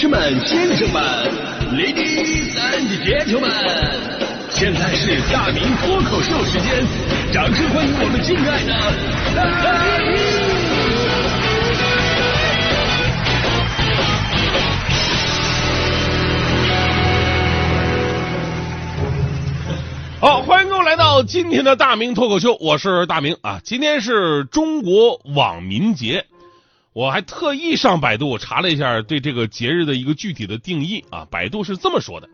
士们、先生们、ladies and gentlemen，现在是大明脱口秀时间，掌声欢迎我们敬爱的！好，欢迎各位来到今天的大明脱口秀，我是大明啊。今天是中国网民节，我还特意上百度查了一下对这个节日的一个具体的定义啊。百度是这么说的：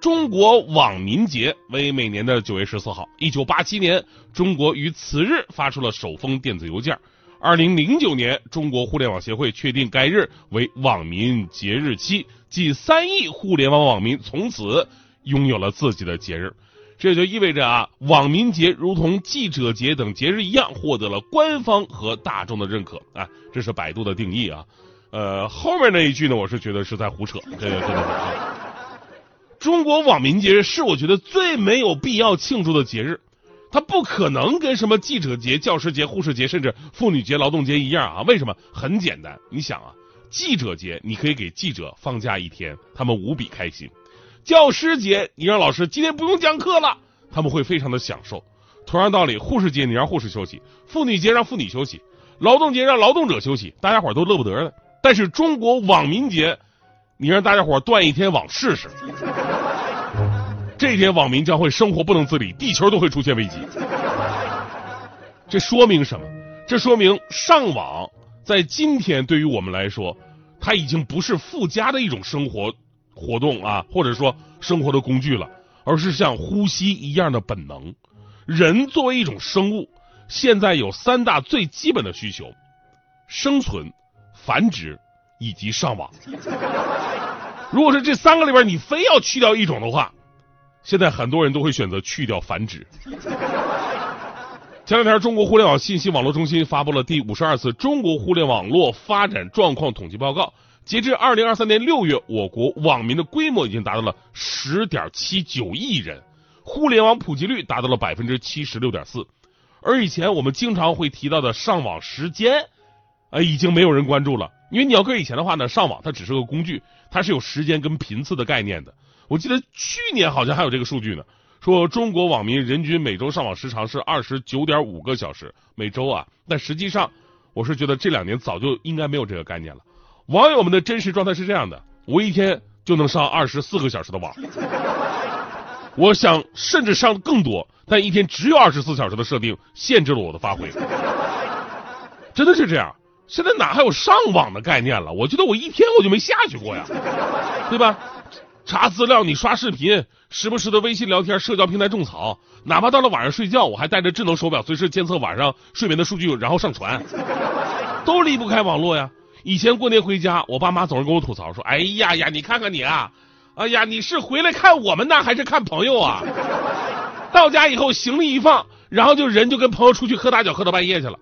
中国网民节为每年的九月十四号。一九八七年，中国于此日发出了首封电子邮件。二零零九年，中国互联网协会确定该日为网民节日期，近三亿互联网网民从此拥有了自己的节日。这就意味着啊，网民节如同记者节等节日一样，获得了官方和大众的认可啊。这是百度的定义啊。呃，后面那一句呢，我是觉得是在胡扯。这个真的。中国网民节是我觉得最没有必要庆祝的节日，它不可能跟什么记者节、教师节、护士节，甚至妇女节、劳动节一样啊。为什么？很简单，你想啊，记者节你可以给记者放假一天，他们无比开心。教师节，你让老师今天不用讲课了，他们会非常的享受。同样道理，护士节你让护士休息，妇女节让妇女休息，劳动节让劳动者休息，大家伙都乐不得的。但是中国网民节，你让大家伙断一天网试试，这天网民将会生活不能自理，地球都会出现危机。这说明什么？这说明上网在今天对于我们来说，它已经不是附加的一种生活。活动啊，或者说生活的工具了，而是像呼吸一样的本能。人作为一种生物，现在有三大最基本的需求：生存、繁殖以及上网。如果是这三个里边你非要去掉一种的话，现在很多人都会选择去掉繁殖。前两天，中国互联网信息网络中心发布了第五十二次中国互联网络发展状况统计报告。截至二零二三年六月，我国网民的规模已经达到了十点七九亿人，互联网普及率达到了百分之七十六点四。而以前我们经常会提到的上网时间，呃，已经没有人关注了。因为你要搁以前的话呢，上网它只是个工具，它是有时间跟频次的概念的。我记得去年好像还有这个数据呢，说中国网民人均每周上网时长是二十九点五个小时每周啊。但实际上，我是觉得这两年早就应该没有这个概念了。网友们的真实状态是这样的：我一天就能上二十四个小时的网，我想甚至上更多，但一天只有二十四小时的设定限制了我的发挥。真的是这样，现在哪还有上网的概念了？我觉得我一天我就没下去过呀，对吧？查资料，你刷视频，时不时的微信聊天，社交平台种草，哪怕到了晚上睡觉，我还带着智能手表，随时监测晚上睡眠的数据，然后上传，都离不开网络呀。以前过年回家，我爸妈总是跟我吐槽说：“哎呀呀，你看看你啊，哎呀，你是回来看我们呢，还是看朋友啊？” 到家以后，行李一放，然后就人就跟朋友出去喝大酒，喝到半夜去了。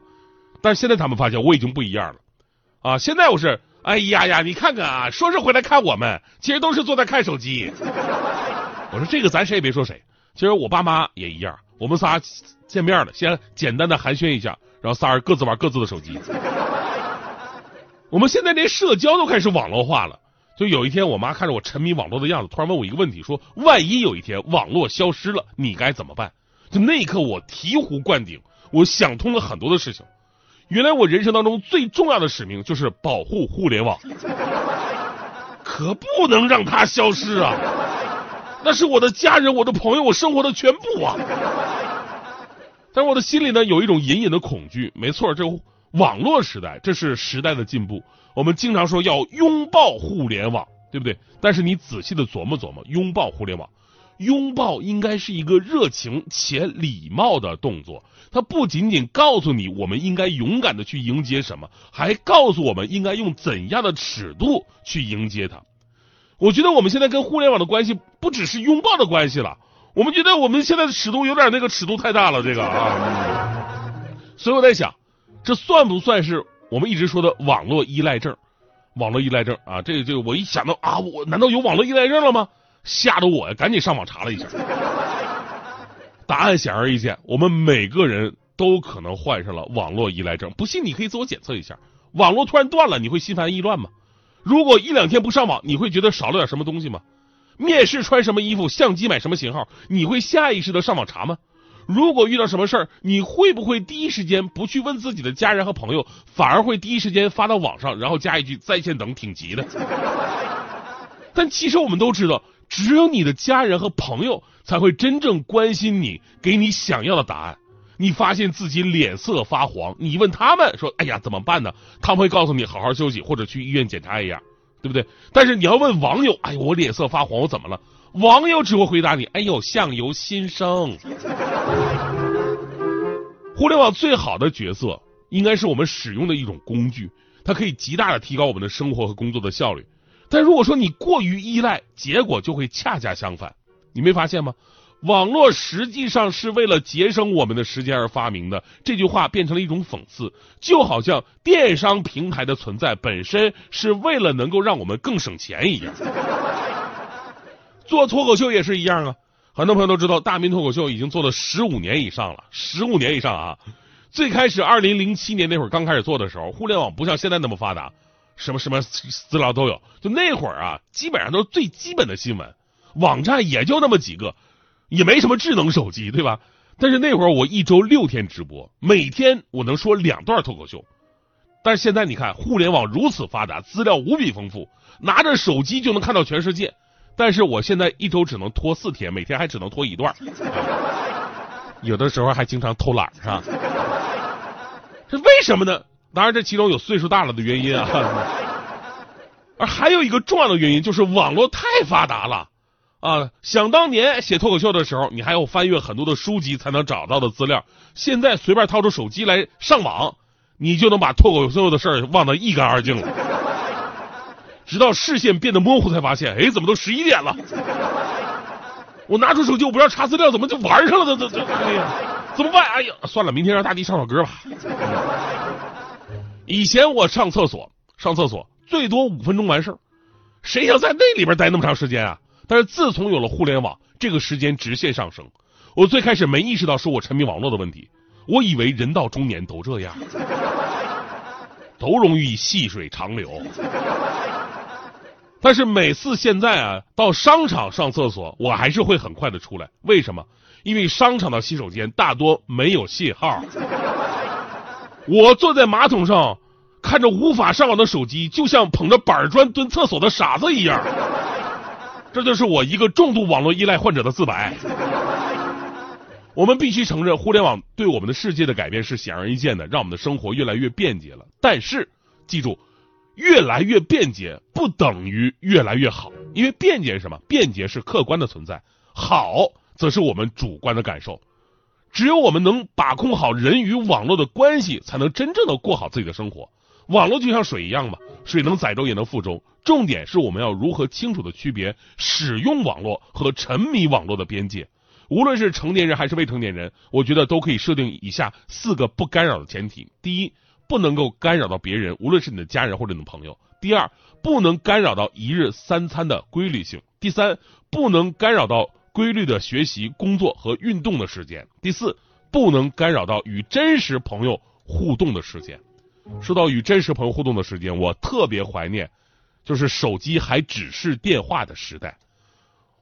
但是现在他们发现我已经不一样了，啊，现在我是哎呀呀，你看看啊，说是回来看我们，其实都是坐在看手机。我说这个咱谁也别说谁，其实我爸妈也一样，我们仨见面了，先简单的寒暄一下，然后仨人各自玩各自的手机。我们现在连社交都开始网络化了。就有一天，我妈看着我沉迷网络的样子，突然问我一个问题，说：“万一有一天网络消失了，你该怎么办？”就那一刻，我醍醐灌顶，我想通了很多的事情。原来我人生当中最重要的使命就是保护互联网，可不能让它消失啊！那是我的家人、我的朋友、我生活的全部啊！但是我的心里呢，有一种隐隐的恐惧。没错，这。网络时代，这是时代的进步。我们经常说要拥抱互联网，对不对？但是你仔细的琢磨琢磨，拥抱互联网，拥抱应该是一个热情且礼貌的动作。它不仅仅告诉你我们应该勇敢的去迎接什么，还告诉我们应该用怎样的尺度去迎接它。我觉得我们现在跟互联网的关系不只是拥抱的关系了，我们觉得我们现在的尺度有点那个尺度太大了，这个啊。所以我在想。这算不算是我们一直说的网络依赖症？网络依赖症啊，这个这个，我一想到啊，我难道有网络依赖症了吗？吓得我呀，赶紧上网查了一下，答案显而易见，我们每个人都可能患上了网络依赖症。不信你可以自我检测一下，网络突然断了，你会心烦意乱吗？如果一两天不上网，你会觉得少了点什么东西吗？面试穿什么衣服，相机买什么型号，你会下意识的上网查吗？如果遇到什么事儿，你会不会第一时间不去问自己的家人和朋友，反而会第一时间发到网上，然后加一句在线等，挺急的。但其实我们都知道，只有你的家人和朋友才会真正关心你，给你想要的答案。你发现自己脸色发黄，你问他们说：“哎呀，怎么办呢？”他们会告诉你好好休息，或者去医院检查一下，对不对？但是你要问网友：“哎呀，我脸色发黄，我怎么了？”网友只会回答你：“哎呦，相由心生。”互联网最好的角色应该是我们使用的一种工具，它可以极大的提高我们的生活和工作的效率。但如果说你过于依赖，结果就会恰恰相反。你没发现吗？网络实际上是为了节省我们的时间而发明的，这句话变成了一种讽刺，就好像电商平台的存在本身是为了能够让我们更省钱一样。做脱口秀也是一样啊，很多朋友都知道，大明脱口秀已经做了十五年以上了，十五年以上啊。最开始二零零七年那会儿刚开始做的时候，互联网不像现在那么发达，什么什么资料都有，就那会儿啊，基本上都是最基本的新闻，网站也就那么几个。也没什么智能手机，对吧？但是那会儿我一周六天直播，每天我能说两段脱口秀。但是现在你看，互联网如此发达，资料无比丰富，拿着手机就能看到全世界。但是我现在一周只能拖四天，每天还只能拖一段，有的时候还经常偷懒，是吧？这为什么呢？当然，这其中有岁数大了的原因啊，而还有一个重要的原因就是网络太发达了。啊，想当年写脱口秀的时候，你还要翻阅很多的书籍才能找到的资料。现在随便掏出手机来上网，你就能把脱口秀的事儿忘得一干二净了。直到视线变得模糊，才发现，哎，怎么都十一点了？我拿出手机，我不知道查资料，怎么就玩上了？这这这，哎呀，怎么办？哎呀，算了，明天让大地唱首歌吧。以前我上厕所，上厕所最多五分钟完事儿，谁想在那里边待那么长时间啊？但是自从有了互联网，这个时间直线上升。我最开始没意识到是我沉迷网络的问题，我以为人到中年都这样，都容易细水长流。但是每次现在啊，到商场上厕所，我还是会很快的出来。为什么？因为商场的洗手间大多没有信号。我坐在马桶上，看着无法上网的手机，就像捧着板砖蹲厕所的傻子一样。这就是我一个重度网络依赖患者的自白。我们必须承认，互联网对我们的世界的改变是显而易见的，让我们的生活越来越便捷了。但是，记住，越来越便捷不等于越来越好，因为便捷是什么？便捷是客观的存在，好则是我们主观的感受。只有我们能把控好人与网络的关系，才能真正的过好自己的生活。网络就像水一样嘛，水能载舟也能覆舟。重点是我们要如何清楚的区别使用网络和沉迷网络的边界。无论是成年人还是未成年人，我觉得都可以设定以下四个不干扰的前提：第一，不能够干扰到别人，无论是你的家人或者你的朋友；第二，不能干扰到一日三餐的规律性；第三，不能干扰到规律的学习、工作和运动的时间；第四，不能干扰到与真实朋友互动的时间。说到与真实朋友互动的时间，我特别怀念，就是手机还只是电话的时代。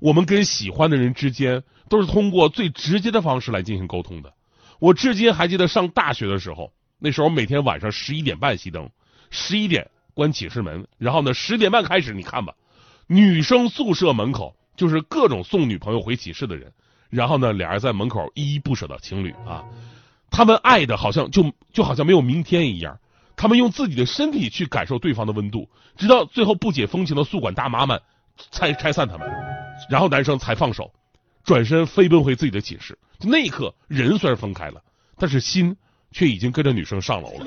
我们跟喜欢的人之间都是通过最直接的方式来进行沟通的。我至今还记得上大学的时候，那时候每天晚上十一点半熄灯，十一点关寝室门，然后呢十点半开始，你看吧，女生宿舍门口就是各种送女朋友回寝室的人，然后呢俩人在门口依依不舍的情侣啊，他们爱的好像就就好像没有明天一样。他们用自己的身体去感受对方的温度，直到最后不解风情的宿管大妈们拆拆散他们，然后男生才放手，转身飞奔回自己的寝室。那一刻，人虽然分开了，但是心却已经跟着女生上楼了。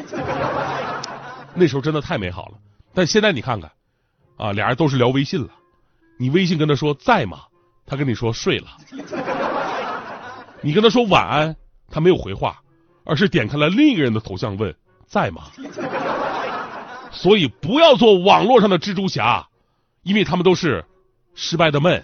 那时候真的太美好了。但现在你看看，啊，俩人都是聊微信了。你微信跟他说在吗？他跟你说睡了。你跟他说晚安，他没有回话，而是点开了另一个人的头像问。在吗？所以不要做网络上的蜘蛛侠，因为他们都是失败的闷。